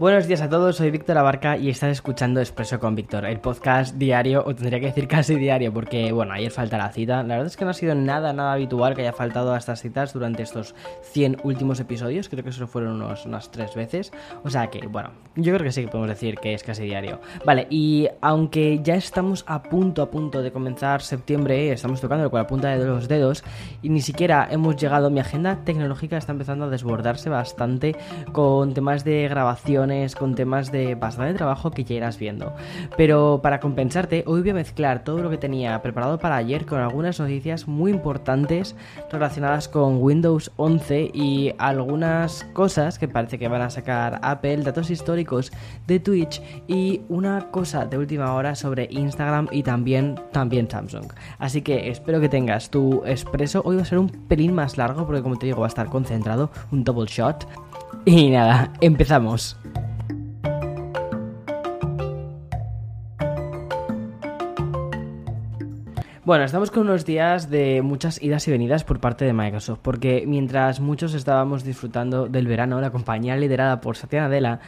Buenos días a todos, soy Víctor Abarca y estás escuchando Expreso con Víctor, el podcast diario, o tendría que decir casi diario, porque bueno, ayer falta la cita. La verdad es que no ha sido nada, nada habitual que haya faltado a estas citas durante estos 100 últimos episodios, creo que solo fueron unos, unas 3 veces. O sea que, bueno, yo creo que sí que podemos decir que es casi diario. Vale, y aunque ya estamos a punto, a punto de comenzar septiembre, estamos tocando con la punta de los dedos, y ni siquiera hemos llegado, mi agenda tecnológica está empezando a desbordarse bastante con temas de grabación con temas de bastante trabajo que ya irás viendo. Pero para compensarte, hoy voy a mezclar todo lo que tenía preparado para ayer con algunas noticias muy importantes relacionadas con Windows 11 y algunas cosas que parece que van a sacar Apple, datos históricos de Twitch y una cosa de última hora sobre Instagram y también, también Samsung. Así que espero que tengas tu expreso. Hoy va a ser un pelín más largo porque como te digo va a estar concentrado, un double shot. Y nada, empezamos. Bueno, estamos con unos días de muchas idas y venidas por parte de Microsoft, porque mientras muchos estábamos disfrutando del verano, la compañía liderada por Satya Nadella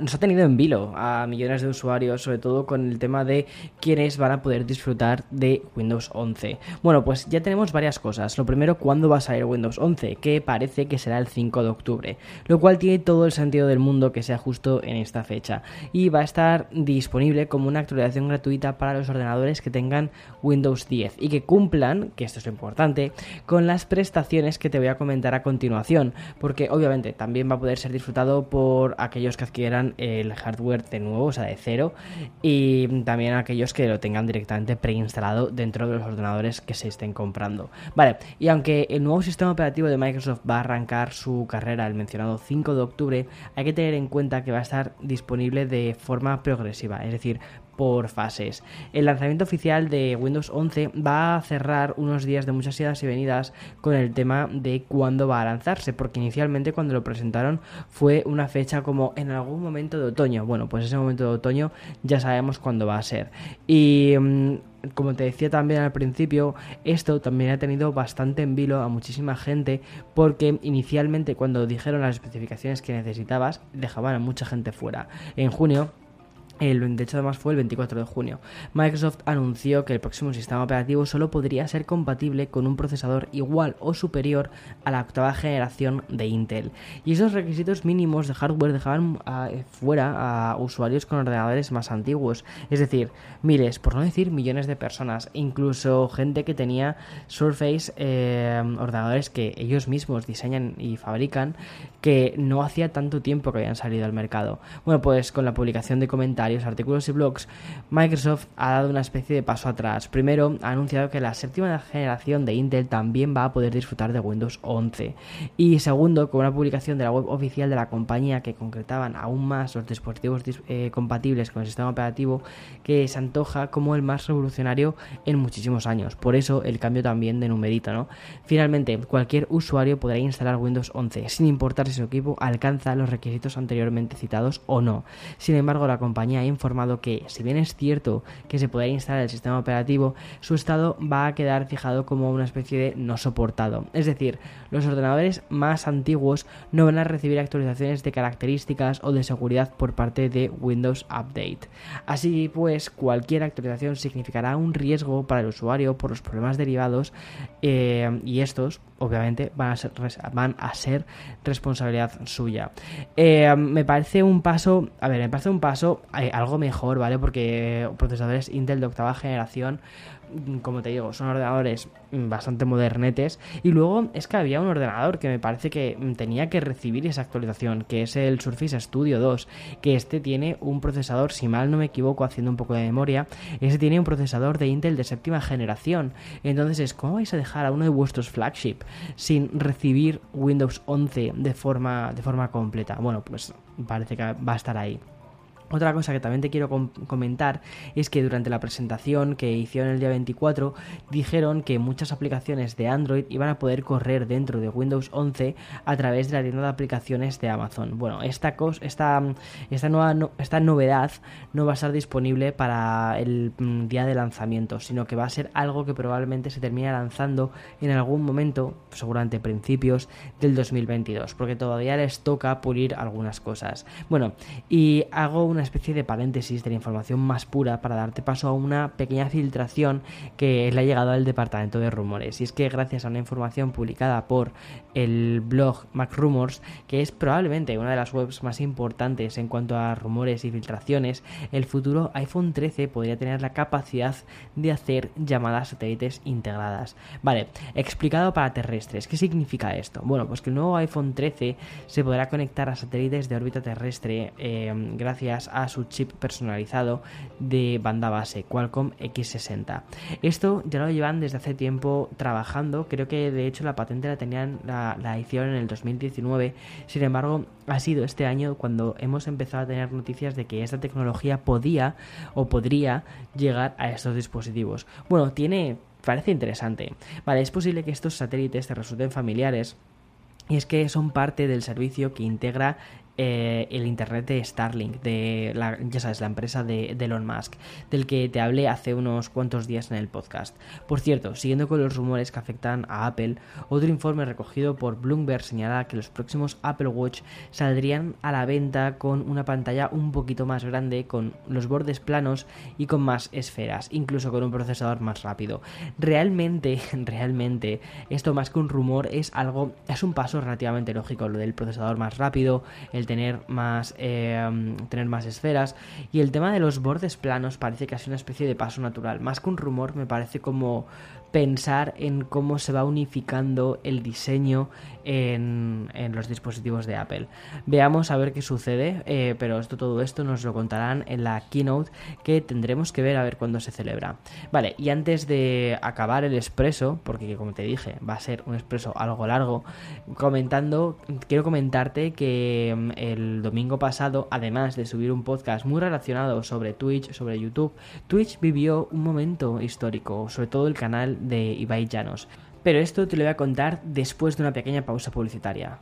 nos ha tenido en vilo a millones de usuarios, sobre todo con el tema de quiénes van a poder disfrutar de Windows 11. Bueno, pues ya tenemos varias cosas. Lo primero, ¿cuándo va a salir Windows 11? Que parece que será el 5 de octubre, lo cual tiene todo el sentido del mundo que sea justo en esta fecha. Y va a estar disponible como una actualización gratuita para los ordenadores que tengan Windows 10 y que cumplan, que esto es lo importante, con las prestaciones que te voy a comentar a continuación, porque obviamente también va a poder ser disfrutado por aquellos que adquieran el hardware de nuevo, o sea, de cero, y también aquellos que lo tengan directamente preinstalado dentro de los ordenadores que se estén comprando. Vale, y aunque el nuevo sistema operativo de Microsoft va a arrancar su carrera el mencionado 5 de octubre, hay que tener en cuenta que va a estar disponible de forma progresiva, es decir, por fases. El lanzamiento oficial de Windows 11 va a cerrar unos días de muchas idas y venidas con el tema de cuándo va a lanzarse, porque inicialmente cuando lo presentaron fue una fecha como en algún momento de otoño. Bueno, pues ese momento de otoño ya sabemos cuándo va a ser. Y mm, como te decía también al principio, esto también ha tenido bastante en vilo a muchísima gente porque inicialmente cuando dijeron las especificaciones que necesitabas dejaban a mucha gente fuera. En junio el, de hecho, además fue el 24 de junio. Microsoft anunció que el próximo sistema operativo solo podría ser compatible con un procesador igual o superior a la octava generación de Intel. Y esos requisitos mínimos de hardware dejaban ah, fuera a usuarios con ordenadores más antiguos. Es decir, miles, por no decir millones de personas. Incluso gente que tenía Surface, eh, ordenadores que ellos mismos diseñan y fabrican, que no hacía tanto tiempo que habían salido al mercado. Bueno, pues con la publicación de comentarios artículos y blogs, Microsoft ha dado una especie de paso atrás. Primero, ha anunciado que la séptima generación de Intel también va a poder disfrutar de Windows 11. Y segundo, con una publicación de la web oficial de la compañía que concretaban aún más los dispositivos eh, compatibles con el sistema operativo, que se antoja como el más revolucionario en muchísimos años. Por eso el cambio también de numerito, ¿no? Finalmente, cualquier usuario podrá instalar Windows 11, sin importar si su equipo alcanza los requisitos anteriormente citados o no. Sin embargo, la compañía ha informado que, si bien es cierto que se podrá instalar el sistema operativo, su estado va a quedar fijado como una especie de no soportado. Es decir, los ordenadores más antiguos no van a recibir actualizaciones de características o de seguridad por parte de Windows Update. Así pues, cualquier actualización significará un riesgo para el usuario por los problemas derivados eh, y estos obviamente van a ser, van a ser responsabilidad suya. Eh, me parece un paso, a ver, me parece un paso eh, algo mejor, ¿vale? Porque procesadores Intel de octava generación Mm, como te digo, son ordenadores mm, bastante modernetes. Y luego es que había un ordenador que me parece que mm, tenía que recibir esa actualización, que es el Surface Studio 2, que este tiene un procesador, si mal no me equivoco, haciendo un poco de memoria, este tiene un procesador de Intel de séptima generación. Entonces, ¿cómo vais a dejar a uno de vuestros flagship sin recibir Windows 11 de forma, de forma completa? Bueno, pues parece que va a estar ahí. Otra cosa que también te quiero comentar es que durante la presentación que hicieron el día 24 dijeron que muchas aplicaciones de Android iban a poder correr dentro de Windows 11 a través de la tienda de aplicaciones de Amazon. Bueno, esta, esta, esta, nueva, esta novedad no va a estar disponible para el mm, día de lanzamiento, sino que va a ser algo que probablemente se termine lanzando en algún momento, seguramente principios del 2022, porque todavía les toca pulir algunas cosas. Bueno, y hago una especie de paréntesis de la información más pura para darte paso a una pequeña filtración que le ha llegado al departamento de rumores. Y es que gracias a una información publicada por el blog MacRumors, que es probablemente una de las webs más importantes en cuanto a rumores y filtraciones, el futuro iPhone 13 podría tener la capacidad de hacer llamadas satélites integradas. Vale, explicado para terrestres. ¿Qué significa esto? Bueno, pues que el nuevo iPhone 13 se podrá conectar a satélites de órbita terrestre eh, gracias a su chip personalizado de banda base Qualcomm X60. Esto ya lo llevan desde hace tiempo trabajando, creo que de hecho la patente la tenían la, la hicieron en el 2019, sin embargo ha sido este año cuando hemos empezado a tener noticias de que esta tecnología podía o podría llegar a estos dispositivos. Bueno, tiene parece interesante. Vale, es posible que estos satélites te resulten familiares y es que son parte del servicio que integra eh, el internet de Starlink, de la, ya sabes, la empresa de, Elon Musk, del que te hablé hace unos cuantos días en el podcast. Por cierto, siguiendo con los rumores que afectan a Apple, otro informe recogido por Bloomberg señala que los próximos Apple Watch saldrían a la venta con una pantalla un poquito más grande, con los bordes planos y con más esferas, incluso con un procesador más rápido. Realmente, realmente, esto más que un rumor es algo, es un paso relativamente lógico, lo del procesador más rápido, el tener más, eh, tener más esferas. Y el tema de los bordes planos parece sido una especie de paso natural. Más que un rumor, me parece como pensar en cómo se va unificando el diseño en, los dispositivos de Apple. Veamos a ver qué sucede, eh, pero esto, todo esto nos lo contarán en la keynote que tendremos que ver a ver cuándo se celebra. Vale, y antes de acabar el expreso, porque como te dije, va a ser un expreso algo largo, comentando, quiero comentarte que mm, el domingo pasado, además de subir un podcast muy relacionado sobre Twitch, sobre YouTube, Twitch vivió un momento histórico, sobre todo el canal de Ibai Llanos. Pero esto te lo voy a contar después de una pequeña pausa publicitaria.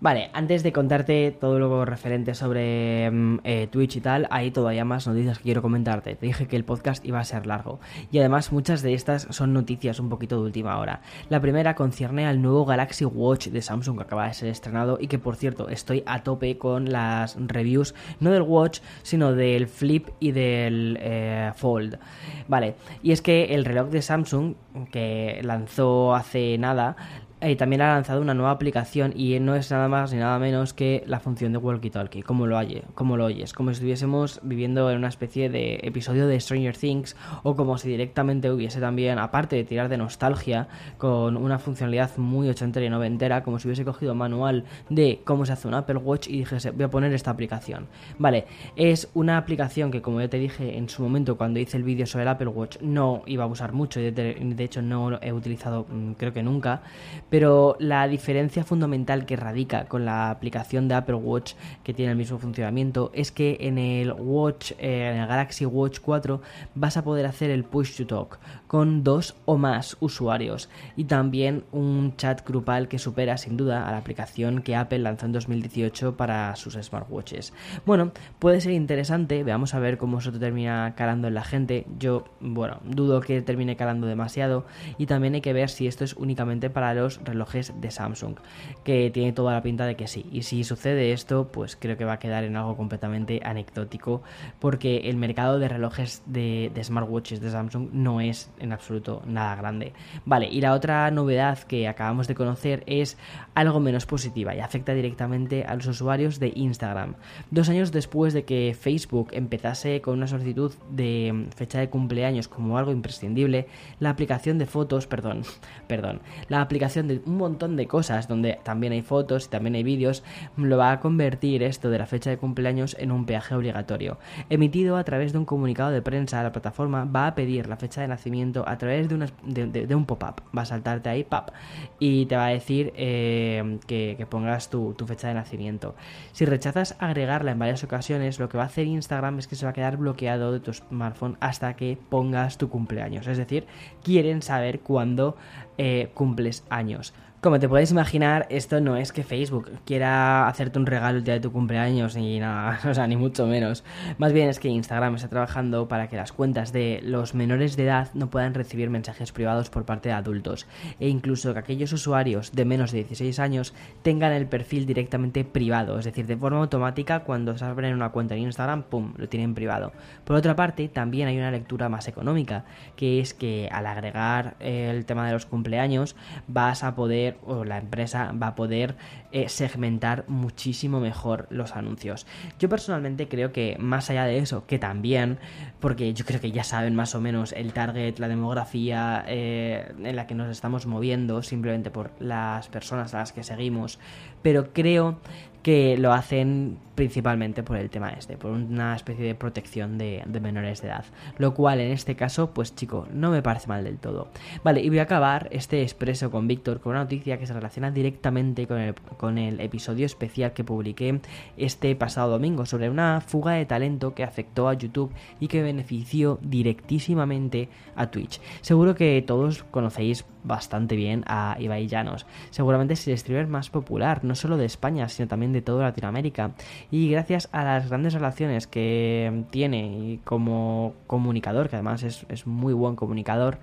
Vale, antes de contarte todo lo referente sobre mm, eh, Twitch y tal, hay todavía más noticias que quiero comentarte. Te dije que el podcast iba a ser largo. Y además muchas de estas son noticias un poquito de última hora. La primera concierne al nuevo Galaxy Watch de Samsung que acaba de ser estrenado y que por cierto estoy a tope con las reviews, no del Watch, sino del Flip y del eh, Fold. Vale, y es que el reloj de Samsung que lanzó hace nada y también ha lanzado una nueva aplicación y no es nada más ni nada menos que la función de Walkie Talkie, como lo, oye, como lo oyes, como si estuviésemos viviendo en una especie de episodio de Stranger Things o como si directamente hubiese también, aparte de tirar de nostalgia, con una funcionalidad muy ochentera y noventera, como si hubiese cogido manual de cómo se hace un Apple Watch y dijese, voy a poner esta aplicación. Vale, es una aplicación que como ya te dije en su momento cuando hice el vídeo sobre el Apple Watch no iba a usar mucho. De hecho no he utilizado mm, creo que nunca pero la diferencia fundamental que radica con la aplicación de Apple Watch que tiene el mismo funcionamiento es que en el Watch, eh, en el Galaxy Watch 4 vas a poder hacer el push to talk con dos o más usuarios y también un chat grupal que supera sin duda a la aplicación que Apple lanzó en 2018 para sus smartwatches. Bueno, puede ser interesante, veamos a ver cómo eso termina calando en la gente. Yo, bueno, dudo que termine calando demasiado y también hay que ver si esto es únicamente para los relojes de Samsung, que tiene toda la pinta de que sí. Y si sucede esto, pues creo que va a quedar en algo completamente anecdótico, porque el mercado de relojes de, smartwatches de Samsung no es en absoluto nada grande. Vale, y la otra novedad que acabamos de conocer es algo menos positiva y afecta directamente a los usuarios de Instagram. Dos años después de que Facebook empezase con una solicitud de fecha de cumpleaños como algo imprescindible, la aplicación de fotos, perdón, perdón, la aplicación un montón de cosas, donde también hay fotos y también hay vídeos, lo va a convertir esto de la fecha de cumpleaños en un peaje obligatorio. Emitido a través de un comunicado de prensa, la plataforma va a pedir la fecha de nacimiento a través de, de, un pop-up. Va a saltarte ahí, pap, y te va a decir eh, que, pongas tu, tu fecha de nacimiento. Si rechazas agregarla en varias ocasiones, lo que va a hacer Instagram es que se va a quedar bloqueado de tu smartphone hasta que pongas tu cumpleaños. Es decir, quieren saber cuándo eh, cumples años años. Como te puedes imaginar, esto no es que Facebook quiera hacerte un regalo el día de tu cumpleaños ni nada, o sea, ni mucho menos. Más bien es que Instagram está trabajando para que las cuentas de los menores de edad no puedan recibir mensajes privados por parte de adultos e incluso que aquellos usuarios de menos de 16 años tengan el perfil directamente privado, es decir, de forma automática cuando se abren una cuenta en Instagram, pum, lo tienen privado. Por otra parte, también hay una lectura más económica, que es que al agregar el tema de los cumpleaños vas a poder o la empresa va a poder eh, segmentar muchísimo mejor los anuncios. Yo personalmente creo que más allá de eso, que también, porque yo creo que ya saben más o menos el target, la demografía eh, en la que nos estamos moviendo, simplemente por las personas a las que seguimos, pero creo que lo hacen principalmente por el tema este, por una especie de protección de, menores de edad. Lo cual en este caso, pues chico, no me parece mal del todo. Vale, y voy a acabar este expreso con Víctor con una noticia que se relaciona directamente con el, con el episodio especial que publiqué este pasado domingo sobre una fuga de talento que afectó a YouTube y que benefició directísimamente a Twitch. Seguro que todos conocéis bastante bien a Ibai Llanos. Seguramente es el streamer más popular, no solo de España, sino también de toda Latinoamérica. Y gracias a las grandes relaciones que tiene como comunicador, que además es, es muy buen comunicador,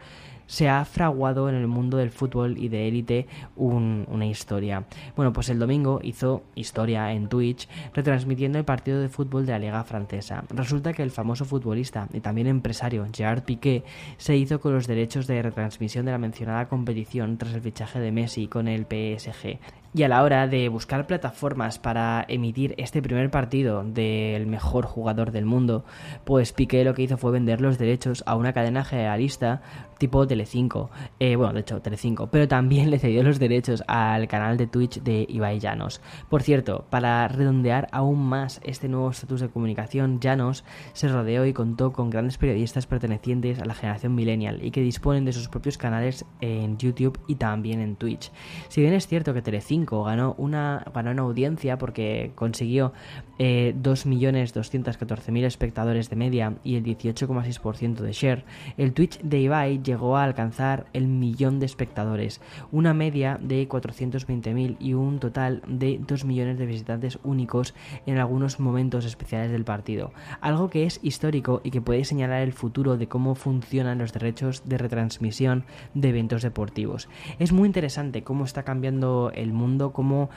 se ha fraguado en el mundo del fútbol y de élite una historia. Bueno, pues el domingo hizo historia en Twitch retransmitiendo el partido de fútbol de la Liga Francesa. Resulta que el famoso futbolista y también empresario Gerard Piqué se hizo con los derechos de retransmisión de la mencionada competición tras el fichaje de Messi con el PSG. Y a la hora de buscar plataformas para emitir este primer partido del mejor jugador del mundo, pues Piqué lo que hizo fue vender los derechos a una cadena generalista tipo Telecinco. Eh, bueno, de hecho, Telecinco. Pero también le cedió los derechos al canal de Twitch de Ibai Llanos. Por cierto, para redondear aún más este nuevo estatus de comunicación, Llanos se rodeó y contó con grandes periodistas pertenecientes a la generación millennial y que disponen de sus propios canales en YouTube y también en Twitch. Si bien es cierto que Telecinco ganó una, ganó una audiencia porque consiguió eh, 2.214.000 espectadores de media y el 18,6% de share, el Twitch de Ibai llegó a alcanzar el millón de espectadores, una media de 420.000 y un total de 2 millones de visitantes únicos en algunos momentos especiales del partido, algo que es histórico y que puede señalar el futuro de cómo funcionan los derechos de retransmisión de eventos deportivos. Es muy interesante cómo está cambiando el mundo como,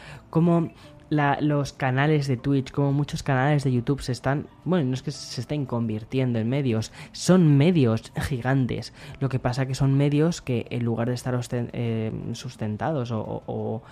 los canales de Twitch, como muchos canales de YouTube se están, bueno, no es que se estén convirtiendo en medios, son medios gigantes. Lo que pasa que son medios que en lugar de estar eh, sustentados o,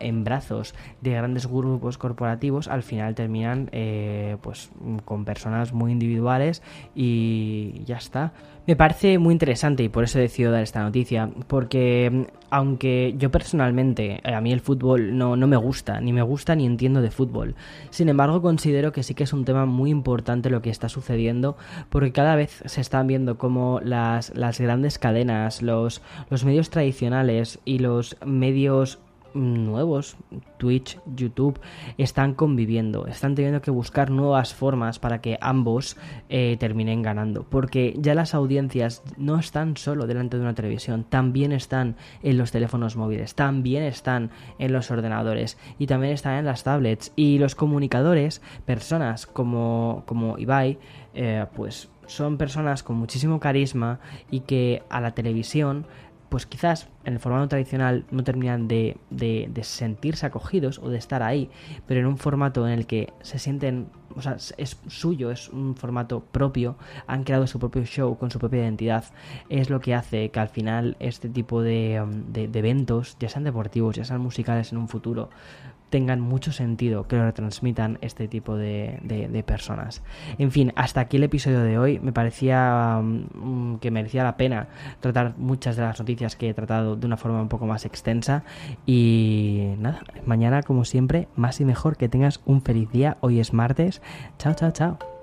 en brazos de grandes grupos corporativos, al final terminan eh, pues con personas muy individuales y ya está. Me parece muy interesante y por eso he decidido dar esta noticia, porque mm, aunque yo personalmente, eh, a mí el fútbol no, no, me gusta, ni me gusta ni entiendo de fútbol, sin embargo considero que sí que es un tema muy importante lo que está sucediendo, porque cada vez se están viendo como las, las grandes cadenas, los, los medios tradicionales y los medios nuevos, Twitch, YouTube, están conviviendo, están teniendo que buscar nuevas formas para que ambos eh, terminen ganando, porque ya las audiencias no están solo delante de una televisión, también están en los teléfonos móviles, también están en los ordenadores y también están en las tablets. Y los comunicadores, personas como, como Ibai, eh, pues son personas con muchísimo carisma y que a la televisión pues quizás en el formato tradicional no terminan de, sentirse acogidos o de estar ahí, pero en un formato en el que se sienten, o sea, es suyo, es un formato propio, han creado su propio show con su propia identidad, es lo que hace que al final este tipo de, um, de eventos, ya sean deportivos, ya sean musicales en un futuro, tengan mucho sentido que lo retransmitan este tipo de, personas. En fin, hasta aquí el episodio de hoy. Me parecía mm, que merecía la pena tratar muchas de las noticias que he tratado de una forma un poco más extensa. Y nada, mañana como siempre, más y mejor que tengas un feliz día. Hoy es martes. Chao, chao, chao.